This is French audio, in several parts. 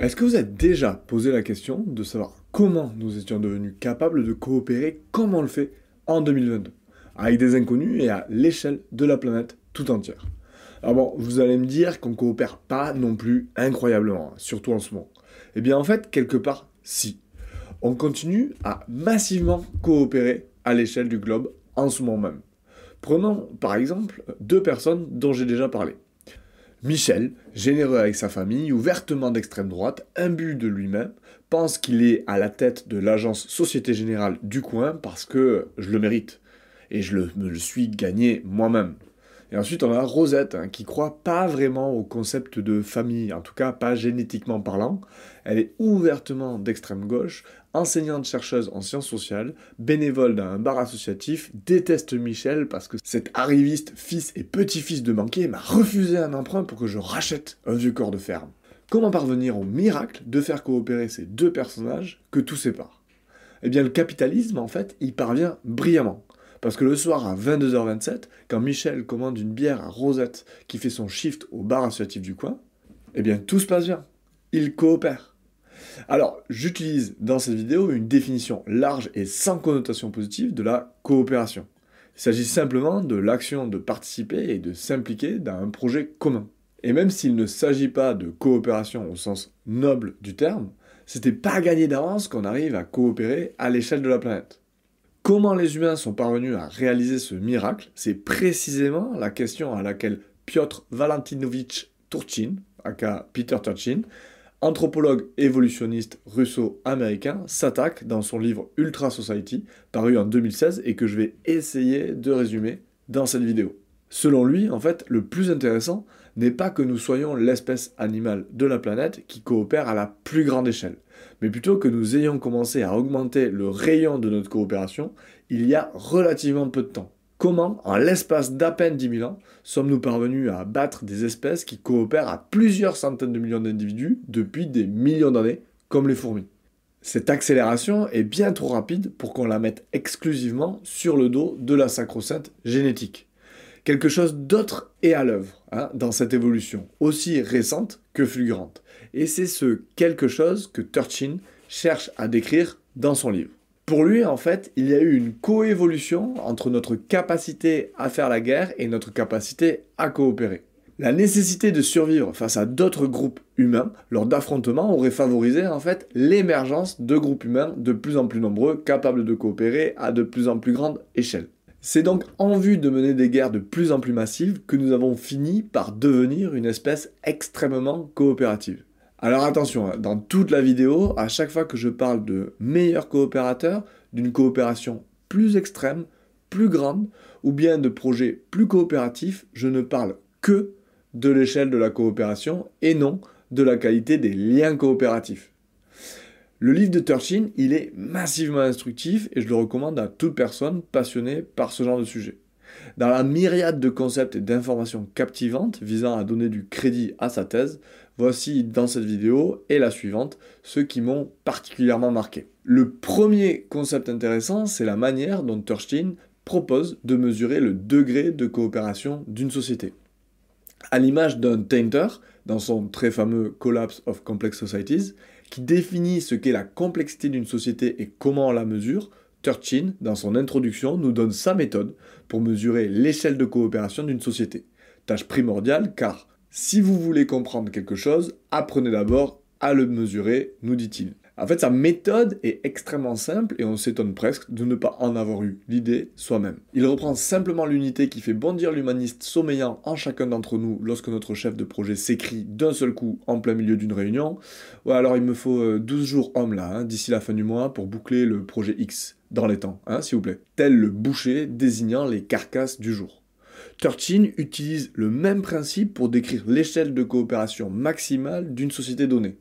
Est-ce que vous êtes déjà posé la question de savoir comment nous étions devenus capables de coopérer comme on le fait en 2022, avec des inconnus et à l'échelle de la planète tout entière? Alors bon, vous allez me dire qu'on coopère pas non plus incroyablement, surtout en ce moment. Eh bien en fait, quelque part, si. On continue à massivement coopérer à l'échelle du globe en ce moment même. Prenons par exemple deux personnes dont j'ai déjà parlé. Michel, généreux avec sa famille, ouvertement d'extrême droite, imbu de lui-même, pense qu'il est à la tête de l'agence Société Générale du coin parce que je le mérite. Et je me le suis gagné moi-même. Et ensuite, on a Rosette, hein, qui croit pas vraiment au concept de famille, en tout cas pas génétiquement parlant. Elle est ouvertement d'extrême gauche, enseignante chercheuse en sciences sociales, bénévole dans un bar associatif, déteste Michel parce que cet arriviste, fils et petit-fils de banquier, m'a refusé un emprunt pour que je rachète un vieux corps de ferme. Comment parvenir au miracle de faire coopérer ces deux personnages que tout sépare? Eh bien, le capitalisme, en fait, y parvient brillamment. Parce que le soir à 22h27, quand Michel commande une bière à Rosette qui fait son shift au bar associatif du coin, eh bien tout se passe bien. Ils coopèrent. Alors, j'utilise dans cette vidéo une définition large et sans connotation positive de la coopération. Il s'agit simplement de l'action de participer et de s'impliquer dans un projet commun. Et même s'il ne s'agit pas de coopération au sens noble du terme, c'était pas gagné d'avance qu'on arrive à coopérer à l'échelle de la planète. Comment les humains sont parvenus à réaliser ce miracle C'est précisément la question à laquelle Piotr Valentinovich Turchin, aka Peter Turchin, anthropologue évolutionniste russo-américain, s'attaque dans son livre Ultra Society, paru en 2016 et que je vais essayer de résumer dans cette vidéo. Selon lui, en fait, le plus intéressant n'est pas que nous soyons l'espèce animale de la planète qui coopère à la plus grande échelle, mais plutôt que nous ayons commencé à augmenter le rayon de notre coopération il y a relativement peu de temps. Comment, en l'espace d'à peine 10 000 ans, sommes-nous parvenus à abattre des espèces qui coopèrent à plusieurs centaines de millions d'individus depuis des millions d'années, comme les fourmis? Cette accélération est bien trop rapide pour qu'on la mette exclusivement sur le dos de la sacro-sainte génétique quelque chose d'autre est à l'œuvre hein, dans cette évolution, aussi récente que fulgurante. Et c'est ce quelque chose que Turchin cherche à décrire dans son livre. Pour lui, en fait, il y a eu une coévolution entre notre capacité à faire la guerre et notre capacité à coopérer. La nécessité de survivre face à d'autres groupes humains lors d'affrontements aurait favorisé en fait l'émergence de groupes humains de plus en plus nombreux capables de coopérer à de plus en plus grande échelle. C'est donc en vue de mener des guerres de plus en plus massives que nous avons fini par devenir une espèce extrêmement coopérative. Alors attention, hein, dans toute la vidéo, à chaque fois que je parle de meilleurs coopérateurs, d'une coopération plus extrême, plus grande, ou bien de projets plus coopératifs, je ne parle que de l'échelle de la coopération et non de la qualité des liens coopératifs. Le livre de Turchin, il est massivement instructif et je le recommande à toute personne passionnée par ce genre de sujet. Dans la myriade de concepts et d'informations captivantes visant à donner du crédit à sa thèse, voici dans cette vidéo et la suivante ceux qui m'ont particulièrement marqué. Le premier concept intéressant, c'est la manière dont Turchin propose de mesurer le degré de coopération d'une société. À l'image d'un tainter, dans son très fameux Collapse of Complex Societies, qui définit ce qu'est la complexité d'une société et comment on la mesure, Turchin, dans son introduction, nous donne sa méthode pour mesurer l'échelle de coopération d'une société. Tâche primordiale car si vous voulez comprendre quelque chose, apprenez d'abord à le mesurer, nous dit-il. En fait, sa méthode est extrêmement simple et on s'étonne presque de ne pas en avoir eu l'idée soi-même. Il reprend simplement l'unité qui fait bondir l'humaniste sommeillant en chacun d'entre nous lorsque notre chef de projet s'écrit d'un seul coup en plein milieu d'une réunion. Ouais, alors il me faut 12 euh, jours hommes là, hein, d'ici la fin du mois, pour boucler le projet X dans les temps, hein, s'il vous plaît. Tel le boucher désignant les carcasses du jour. Turchin utilise le même principe pour décrire l'échelle de coopération maximale d'une société donnée.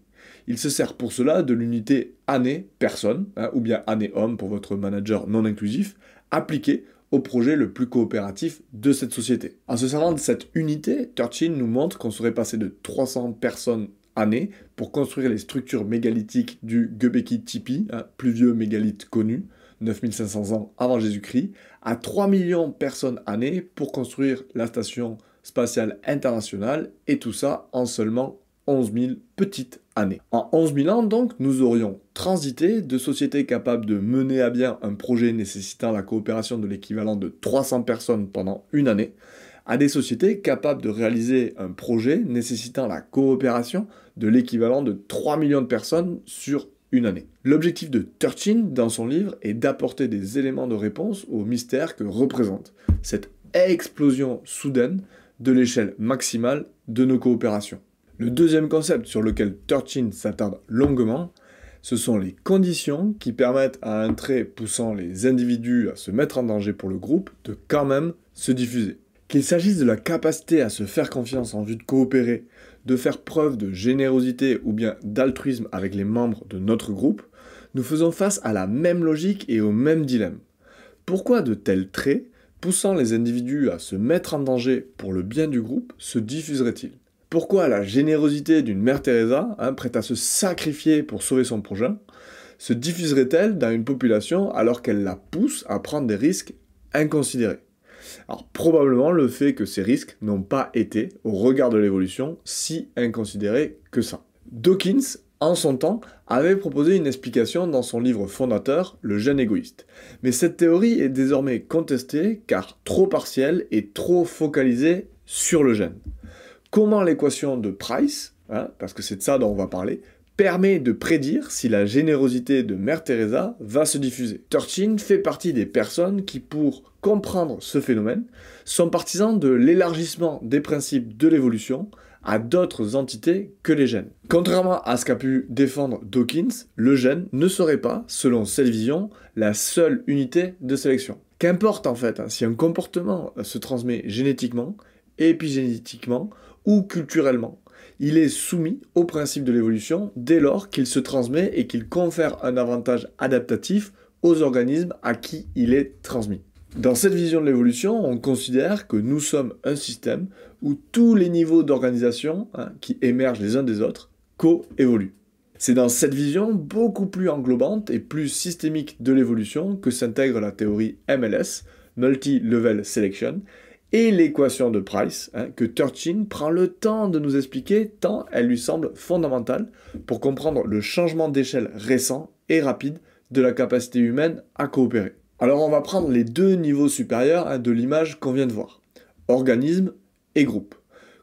Il se sert pour cela de l'unité année personne, hein, ou bien année homme pour votre manager non inclusif, appliquée au projet le plus coopératif de cette société. En se servant de cette unité, Turchin nous montre qu'on serait passé de 300 personnes année pour construire les structures mégalithiques du Göbekli Tepe, un plus vieux mégalithe connu, 9500 ans avant Jésus-Christ, à 3 millions de personnes années pour construire la station spatiale internationale, et tout ça en seulement 11 000 petites années. En 11 000 ans, donc, nous aurions transité de sociétés capables de mener à bien un projet nécessitant la coopération de l'équivalent de 300 personnes pendant une année, à des sociétés capables de réaliser un projet nécessitant la coopération de l'équivalent de 3 millions de personnes sur une année. L'objectif de Turchin dans son livre est d'apporter des éléments de réponse au mystère que représente cette explosion soudaine de l'échelle maximale de nos coopérations. Le deuxième concept sur lequel Turchin s'attarde longuement, ce sont les conditions qui permettent à un trait poussant les individus à se mettre en danger pour le groupe de quand même se diffuser. Qu'il s'agisse de la capacité à se faire confiance en vue de coopérer, de faire preuve de générosité ou bien d'altruisme avec les membres de notre groupe, nous faisons face à la même logique et au même dilemme. Pourquoi de tels traits, poussant les individus à se mettre en danger pour le bien du groupe, se diffuseraient-ils? Pourquoi la générosité d'une mère Teresa, hein, prête à se sacrifier pour sauver son prochain, se diffuserait-elle dans une population alors qu'elle la pousse à prendre des risques inconsidérés? Alors probablement le fait que ces risques n'ont pas été, au regard de l'évolution, si inconsidérés que ça. Dawkins, en son temps, avait proposé une explication dans son livre fondateur, Le gène égoïste. Mais cette théorie est désormais contestée car trop partielle et trop focalisée sur le gène. Comment l'équation de Price, hein, parce que c'est de ça dont on va parler, permet de prédire si la générosité de Mère Teresa va se diffuser. Turchin fait partie des personnes qui, pour comprendre ce phénomène, sont partisans de l'élargissement des principes de l'évolution à d'autres entités que les gènes. Contrairement à ce qu'a pu défendre Dawkins, le gène ne serait pas, selon cette vision, la seule unité de sélection. Qu'importe en fait hein, si un comportement se transmet génétiquement, épigénétiquement ou culturellement il est soumis au principe de l'évolution dès lors qu'il se transmet et qu'il confère un avantage adaptatif aux organismes à qui il est transmis. Dans cette vision de l'évolution, on considère que nous sommes un système où tous les niveaux d'organisation hein, qui émergent les uns des autres co-évoluent. C'est dans cette vision beaucoup plus englobante et plus systémique de l'évolution que s'intègre la théorie MLS, Multi-Level Selection, et l'équation de Price, hein, que Turchin prend le temps de nous expliquer tant elle lui semble fondamentale pour comprendre le changement d'échelle récent et rapide de la capacité humaine à coopérer. Alors on va prendre les deux niveaux supérieurs hein, de l'image qu'on vient de voir, organisme et groupe.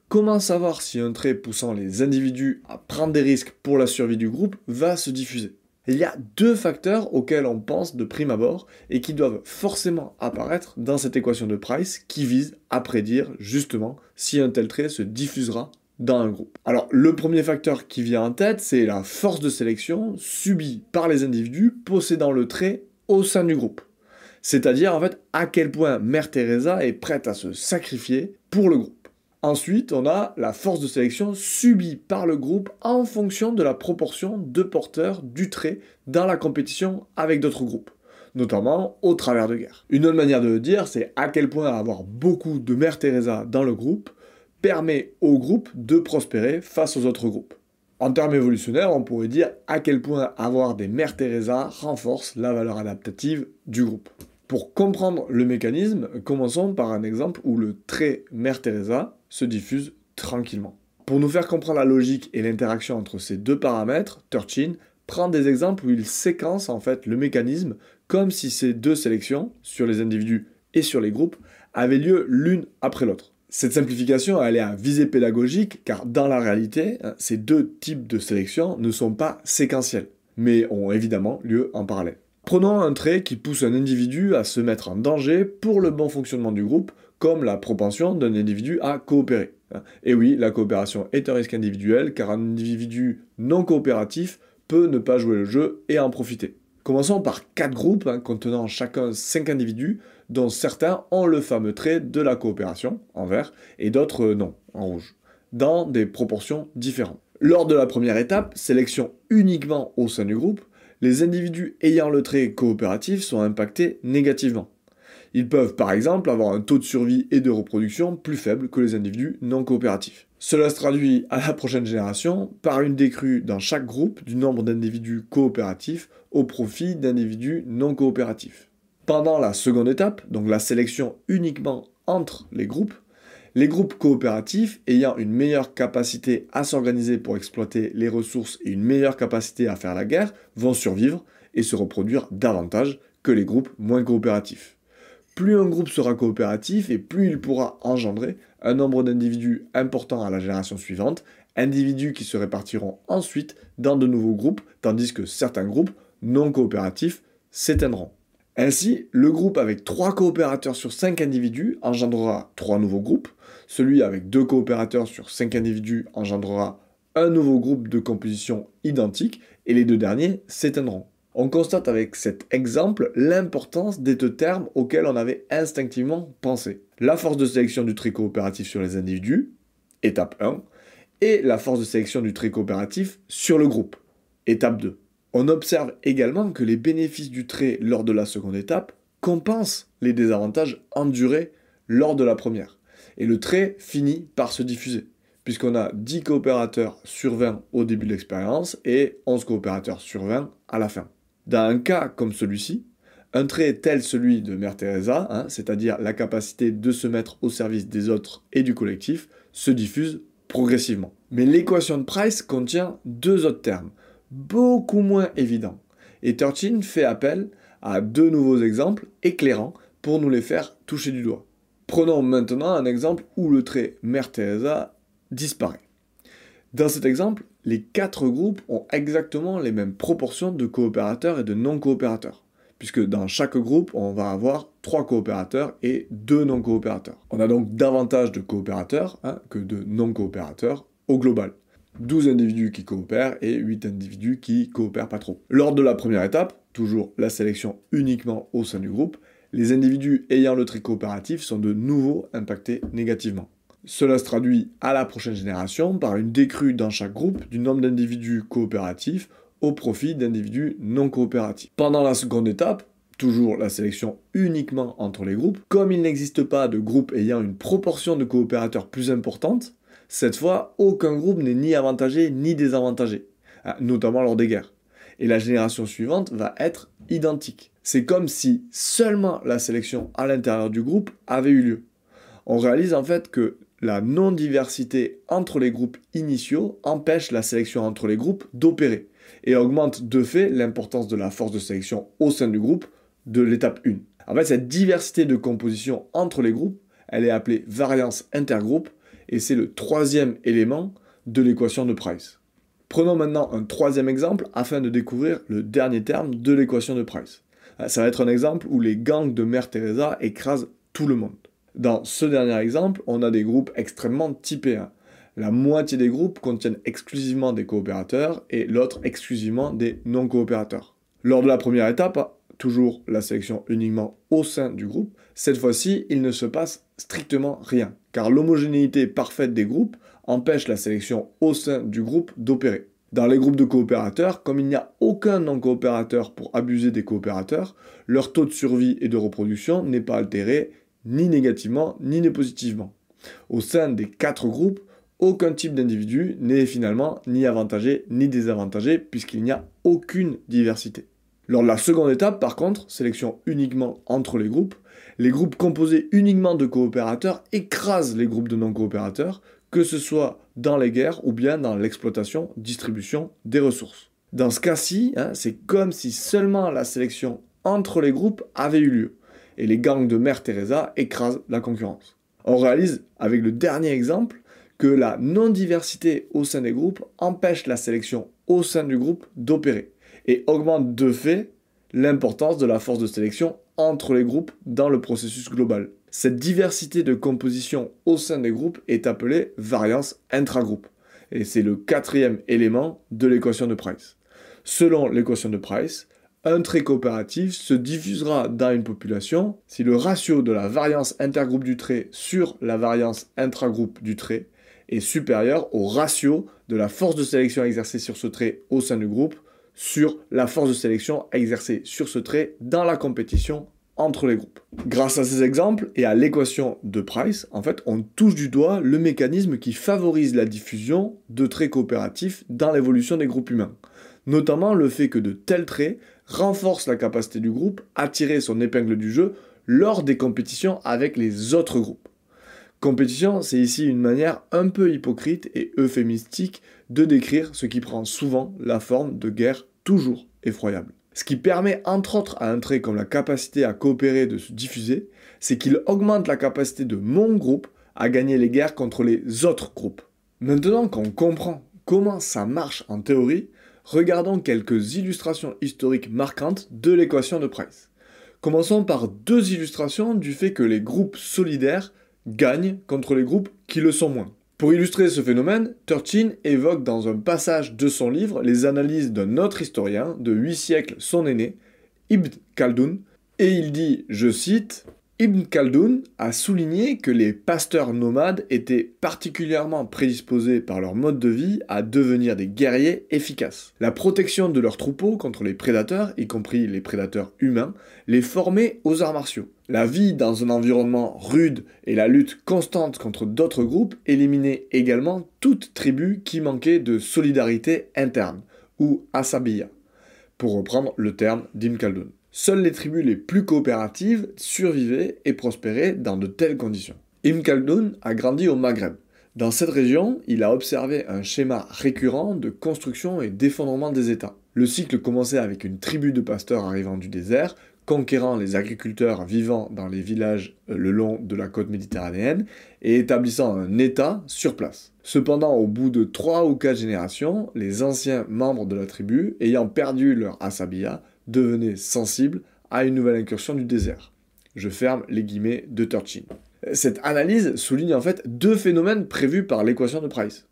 Comment savoir si un trait poussant les individus à prendre des risques pour la survie du groupe va se diffuser? Il y a deux facteurs auxquels on pense de prime abord et qui doivent forcément apparaître dans cette équation de Price qui vise à prédire justement si un tel trait se diffusera dans un groupe. Alors le premier facteur qui vient en tête, c'est la force de sélection subie par les individus possédant le trait au sein du groupe. C'est-à-dire en fait à quel point Mère Teresa est prête à se sacrifier pour le groupe. Ensuite, on a la force de sélection subie par le groupe en fonction de la proportion de porteurs du trait dans la compétition avec d'autres groupes, notamment au travers de guerre. Une autre manière de le dire, c'est à quel point avoir beaucoup de Mère Teresa dans le groupe permet au groupe de prospérer face aux autres groupes. En termes évolutionnaires, on pourrait dire à quel point avoir des Mères Teresa renforce la valeur adaptative du groupe. Pour comprendre le mécanisme, commençons par un exemple où le trait Mère Teresa se diffuse tranquillement. Pour nous faire comprendre la logique et l'interaction entre ces deux paramètres, Turchin prend des exemples où il séquence en fait le mécanisme comme si ces deux sélections, sur les individus et sur les groupes, avaient lieu l'une après l'autre. Cette simplification elle est à visée pédagogique car dans la réalité, hein, ces deux types de sélections ne sont pas séquentiels, mais ont évidemment lieu en parallèle. Prenons un trait qui pousse un individu à se mettre en danger pour le bon fonctionnement du groupe, comme la propension d'un individu à coopérer. Et oui, la coopération est un risque individuel, car un individu non coopératif peut ne pas jouer le jeu et en profiter. Commençons par quatre groupes hein, contenant chacun cinq individus, dont certains ont le fameux trait de la coopération, en vert, et d'autres euh, non, en rouge, dans des proportions différentes. Lors de la première étape, sélection uniquement au sein du groupe, les individus ayant le trait coopératif sont impactés négativement. Ils peuvent par exemple avoir un taux de survie et de reproduction plus faible que les individus non coopératifs. Cela se traduit à la prochaine génération par une décrue dans chaque groupe du nombre d'individus coopératifs au profit d'individus non coopératifs. Pendant la seconde étape, donc la sélection uniquement entre les groupes, Les groupes coopératifs ayant une meilleure capacité à s'organiser pour exploiter les ressources et une meilleure capacité à faire la guerre vont survivre et se reproduire davantage que les groupes moins coopératifs. Plus un groupe sera coopératif et plus il pourra engendrer un nombre d'individus important à la génération suivante, individus qui se répartiront ensuite dans de nouveaux groupes, tandis que certains groupes non coopératifs s'éteindront. Ainsi, le groupe avec 3 coopérateurs sur 5 individus engendrera 3 nouveaux groupes, celui avec 2 coopérateurs sur 5 individus engendrera un nouveau groupe de composition identique, et les deux derniers s'éteindront. On constate avec cet exemple l'importance des deux termes auxquels on avait instinctivement pensé. La force de sélection du trait coopératif sur les individus, étape 1, et la force de sélection du trait coopératif sur le groupe, étape 2. On observe également que les bénéfices du trait lors de la seconde étape compensent les désavantages endurés lors de la première. Et le trait finit par se diffuser, puisqu'on a 10 coopérateurs sur 20 au début de l'expérience et 11 coopérateurs sur 20 à la fin. Dans un cas comme celui-ci, un trait tel celui de Mère Teresa, hein, c'est-à-dire la capacité de se mettre au service des autres et du collectif, se diffuse progressivement. Mais l'équation de Price contient deux autres termes, beaucoup moins évidents. Et Turchin fait appel à deux nouveaux exemples éclairants pour nous les faire toucher du doigt. Prenons maintenant un exemple où le trait Mère Teresa disparaît. Dans cet exemple, les quatre groupes ont exactement les mêmes proportions de coopérateurs et de non-coopérateurs, puisque dans chaque groupe, on va avoir trois coopérateurs et deux non-coopérateurs. On a donc davantage de coopérateurs hein, que de non-coopérateurs au global. 12 individus qui coopèrent et 8 individus qui coopèrent pas trop. Lors de la première étape, toujours la sélection uniquement au sein du groupe, les individus ayant le trait coopératif sont de nouveau impactés négativement. Cela se traduit à la prochaine génération par une décrue dans chaque groupe du nombre d'individus coopératifs au profit d'individus non coopératifs. Pendant la seconde étape, toujours la sélection uniquement entre les groupes, comme il n'existe pas de groupe ayant une proportion de coopérateurs plus importante, cette fois, aucun groupe n'est ni avantagé ni désavantagé, hein, notamment lors des guerres. Et la génération suivante va être identique. C'est comme si seulement la sélection à l'intérieur du groupe avait eu lieu. On réalise en fait que la non-diversité entre les groupes initiaux empêche la sélection entre les groupes d'opérer et augmente de fait l'importance de la force de sélection au sein du groupe de l'étape 1. En fait, cette diversité de composition entre les groupes, elle est appelée variance intergroupe et c'est le troisième élément de l'équation de Price. Prenons maintenant un troisième exemple afin de découvrir le dernier terme de l'équation de Price. Ça va être un exemple où les gangs de Mère Teresa écrasent tout le monde. Dans ce dernier exemple, on a des groupes extrêmement typés. La moitié des groupes contiennent exclusivement des coopérateurs et l'autre exclusivement des non-coopérateurs. Lors de la première étape, toujours la sélection uniquement au sein du groupe, cette fois-ci, il ne se passe strictement rien, car l'homogénéité parfaite des groupes empêche la sélection au sein du groupe d'opérer. Dans les groupes de coopérateurs, comme il n'y a aucun non-coopérateur pour abuser des coopérateurs, leur taux de survie et de reproduction n'est pas altéré ni négativement ni positivement. Au sein des quatre groupes, aucun type d'individu n'est finalement ni avantagé ni désavantagé puisqu'il n'y a aucune diversité. Lors de la seconde étape, par contre, sélection uniquement entre les groupes, les groupes composés uniquement de coopérateurs écrasent les groupes de non-coopérateurs, que ce soit dans les guerres ou bien dans l'exploitation, distribution des ressources. Dans ce cas-ci, hein, c'est comme si seulement la sélection entre les groupes avait eu lieu et les gangs de Mère Teresa écrasent la concurrence. On réalise avec le dernier exemple que la non-diversité au sein des groupes empêche la sélection au sein du groupe d'opérer et augmente de fait l'importance de la force de sélection entre les groupes dans le processus global. Cette diversité de composition au sein des groupes est appelée variance intragroupe. Et c'est le quatrième élément de l'équation de Price. Selon l'équation de Price, un trait coopératif se diffusera dans une population si le ratio de la variance intergroupe du trait sur la variance intragroupe du trait est supérieur au ratio de la force de sélection exercée sur ce trait au sein du groupe sur la force de sélection exercée sur ce trait dans la compétition entre les groupes. Grâce à ces exemples et à l'équation de Price, en fait, on touche du doigt le mécanisme qui favorise la diffusion de traits coopératifs dans l'évolution des groupes humains. Notamment le fait que de tels traits renforce la capacité du groupe à tirer son épingle du jeu lors des compétitions avec les autres groupes. Compétition, c'est ici une manière un peu hypocrite et euphémistique de décrire ce qui prend souvent la forme de guerre toujours effroyable. Ce qui permet entre autres à un trait comme la capacité à coopérer de se diffuser, c'est qu'il augmente la capacité de mon groupe à gagner les guerres contre les autres groupes. Maintenant qu'on comprend comment ça marche en théorie, regardons quelques illustrations historiques marquantes de l'équation de Price. Commençons par deux illustrations du fait que les groupes solidaires gagnent contre les groupes qui le sont moins. Pour illustrer ce phénomène, Turchin évoque dans un passage de son livre les analyses d'un autre historien de huit siècles son aîné, Ibn Khaldun, et il dit, je cite, Ibn Khaldun a souligné que les pasteurs nomades étaient particulièrement prédisposés par leur mode de vie à devenir des guerriers efficaces. La protection de leurs troupeaux contre les prédateurs, y compris les prédateurs humains, les formait aux arts martiaux. La vie dans un environnement rude et la lutte constante contre d'autres groupes éliminaient également toute tribu qui manquait de solidarité interne, ou asabiya, pour reprendre le terme d'Ibn Khaldun. Seules les tribus les plus coopératives survivaient et prospéraient dans de telles conditions. Ibn Khaldun a grandi au Maghreb. Dans cette région, il a observé un schéma récurrent de construction et d'effondrement des États. Le cycle commençait avec une tribu de pasteurs arrivant du désert, conquérant les agriculteurs vivant dans les villages euh, le long de la côte méditerranéenne et établissant un État sur place. Cependant, au bout de trois ou quatre générations, les anciens membres de la tribu, ayant perdu leur asabiya, devenait sensible à une nouvelle incursion du désert. Je ferme les guillemets de Turchin. Cette analyse souligne en fait deux phénomènes prévus par l'équation de Price.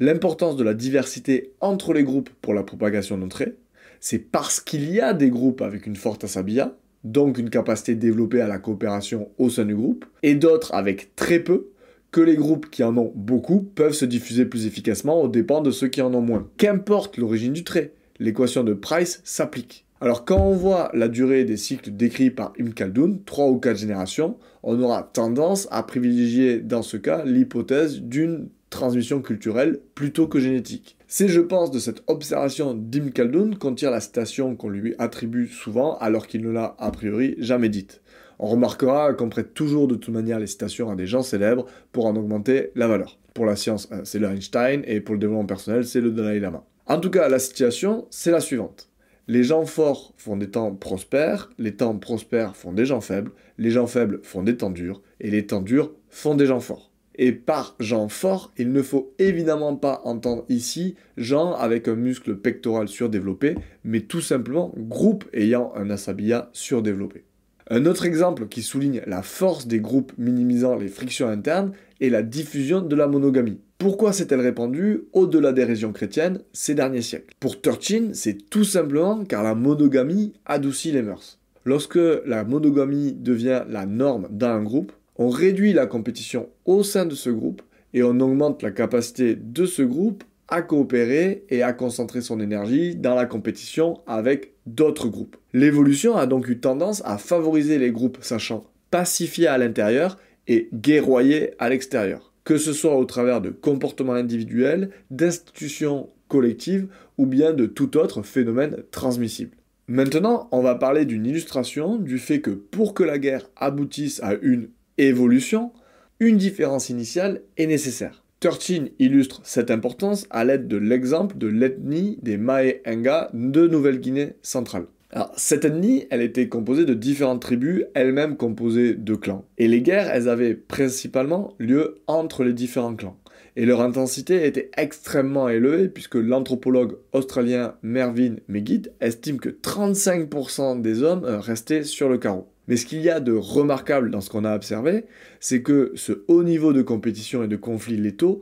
L'importance de la diversité entre les groupes pour la propagation d'un trait, c'est parce qu'il y a des groupes avec une forte asabia, donc une capacité développée à la coopération au sein du groupe, et d'autres avec très peu, que les groupes qui en ont beaucoup peuvent se diffuser plus efficacement aux dépens de ceux qui en ont moins. Qu'importe l'origine du trait, l'équation de Price s'applique. Alors quand on voit la durée des cycles décrits par Ibn Khaldun, 3 ou 4 générations, on aura tendance à privilégier dans ce cas l'hypothèse d'une transmission culturelle plutôt que génétique. C'est je pense de cette observation d'Ibn Khaldun qu'on tire la citation qu'on lui attribue souvent alors qu'il ne l'a a priori jamais dite. On remarquera qu'on prête toujours de toute manière les citations à des gens célèbres pour en augmenter la valeur. Pour la science, euh, c'est le Einstein et pour le développement personnel, c'est le Dalai Lama. En tout cas, la situation, c'est la suivante. Les gens forts font des temps prospères, les temps prospères font des gens faibles, les gens faibles font des temps durs, et les temps durs font des gens forts. Et par gens forts, il ne faut évidemment pas entendre ici gens avec un muscle pectoral surdéveloppé, mais tout simplement groupe ayant un asabiya surdéveloppé. Un autre exemple qui souligne la force des groupes minimisant les frictions internes est la diffusion de la monogamie. Pourquoi s'est-elle répandue au-delà des régions chrétiennes ces derniers siècles? Pour Turchin, c'est tout simplement car la monogamie adoucit les mœurs. Lorsque la monogamie devient la norme dans un groupe, on réduit la compétition au sein de ce groupe et on augmente la capacité de ce groupe à coopérer et à concentrer son énergie dans la compétition avec d'autres groupes. L'évolution a donc eu tendance à favoriser les groupes sachant pacifier à l'intérieur et guerroyer à l'extérieur que ce soit au travers de comportements individuels, d'institutions collectives ou bien de tout autre phénomène transmissible. Maintenant, on va parler d'une illustration du fait que pour que la guerre aboutisse à une évolution, une différence initiale est nécessaire. Turchin illustre cette importance à l'aide de l'exemple de l'ethnie des Mae-Enga de Nouvelle-Guinée centrale. Alors, cette ethnie, elle était composée de différentes tribus, elles-mêmes composées de clans. Et les guerres, elles avaient principalement lieu entre les différents clans. Et leur intensité était extrêmement élevée puisque l'anthropologue australien Mervyn McGee estime que 35% des hommes euh, restaient sur le carreau. Mais ce qu'il y a de remarquable dans ce qu'on a observé, c'est que ce haut niveau de compétition et de conflits létaux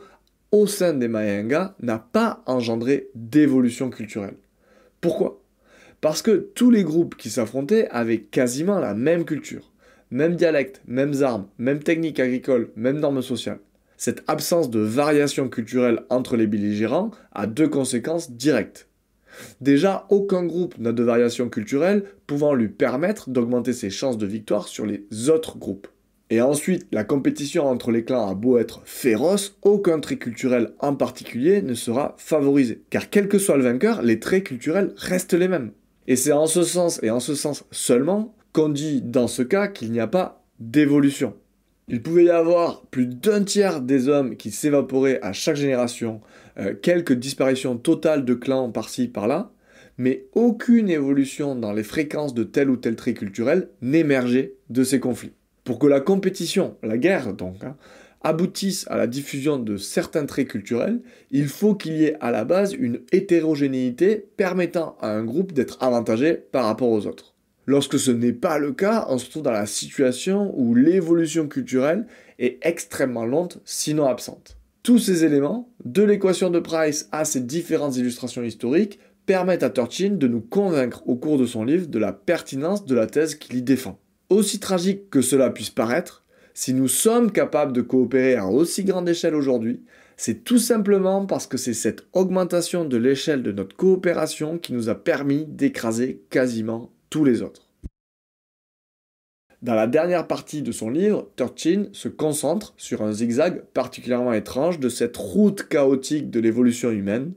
au sein des Mayenga n'a pas engendré d'évolution culturelle. Pourquoi? Parce que tous les groupes qui s'affrontaient avaient quasiment la même culture, même dialecte, mêmes armes, même techniques agricoles, même normes sociales. Cette absence de variation culturelle entre les belligérants a deux conséquences directes. Déjà, aucun groupe n'a de variation culturelle pouvant lui permettre d'augmenter ses chances de victoire sur les autres groupes. Et ensuite, la compétition entre les clans a beau être féroce, aucun trait culturel en particulier ne sera favorisé. Car quel que soit le vainqueur, les traits culturels restent les mêmes. Et c'est en ce sens, et en ce sens seulement, qu'on dit dans ce cas qu'il n'y a pas d'évolution. Il pouvait y avoir plus d'un tiers des hommes qui s'évaporaient à chaque génération, euh, quelques disparitions totales de clans par-ci par-là, mais aucune évolution dans les fréquences de tel ou tel trait culturel n'émergeait de ces conflits. Pour que la compétition, la guerre donc, hein, aboutisse à la diffusion de certains traits culturels, il faut qu'il y ait à la base une hétérogénéité permettant à un groupe d'être avantagé par rapport aux autres. Lorsque ce n'est pas le cas, on se trouve dans la situation où l'évolution culturelle est extrêmement lente, sinon absente. Tous ces éléments, de l'équation de Price à ces différentes illustrations historiques, permettent à Turchin de nous convaincre au cours de son livre de la pertinence de la thèse qu'il y défend. Aussi tragique que cela puisse paraître, si nous sommes capables de coopérer à aussi grande échelle aujourd'hui, c'est tout simplement parce que c'est cette augmentation de l'échelle de notre coopération qui nous a permis d'écraser quasiment tous les autres. Dans la dernière partie de son livre, Turchin se concentre sur un zigzag particulièrement étrange de cette route chaotique de l'évolution humaine,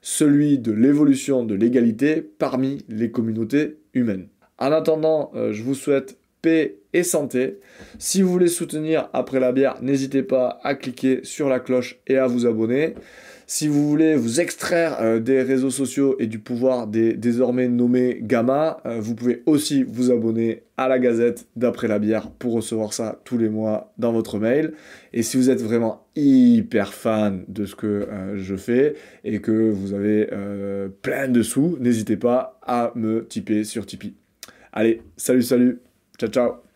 celui de l'évolution de l'égalité parmi les communautés humaines. En attendant, euh, je vous souhaite paix et santé. Si vous voulez soutenir après la bière, n'hésitez pas à cliquer sur la cloche et à vous abonner. Si vous voulez vous extraire euh, des réseaux sociaux et du pouvoir des désormais nommés Gamma, euh, vous pouvez aussi vous abonner à la Gazette d'après la bière pour recevoir ça tous les mois dans votre mail. Et si vous êtes vraiment hyper fan de ce que euh, je fais et que vous avez plein de sous, n'hésitez pas à me tiper sur Tipeee. Allez, salut, salut, ciao, ciao.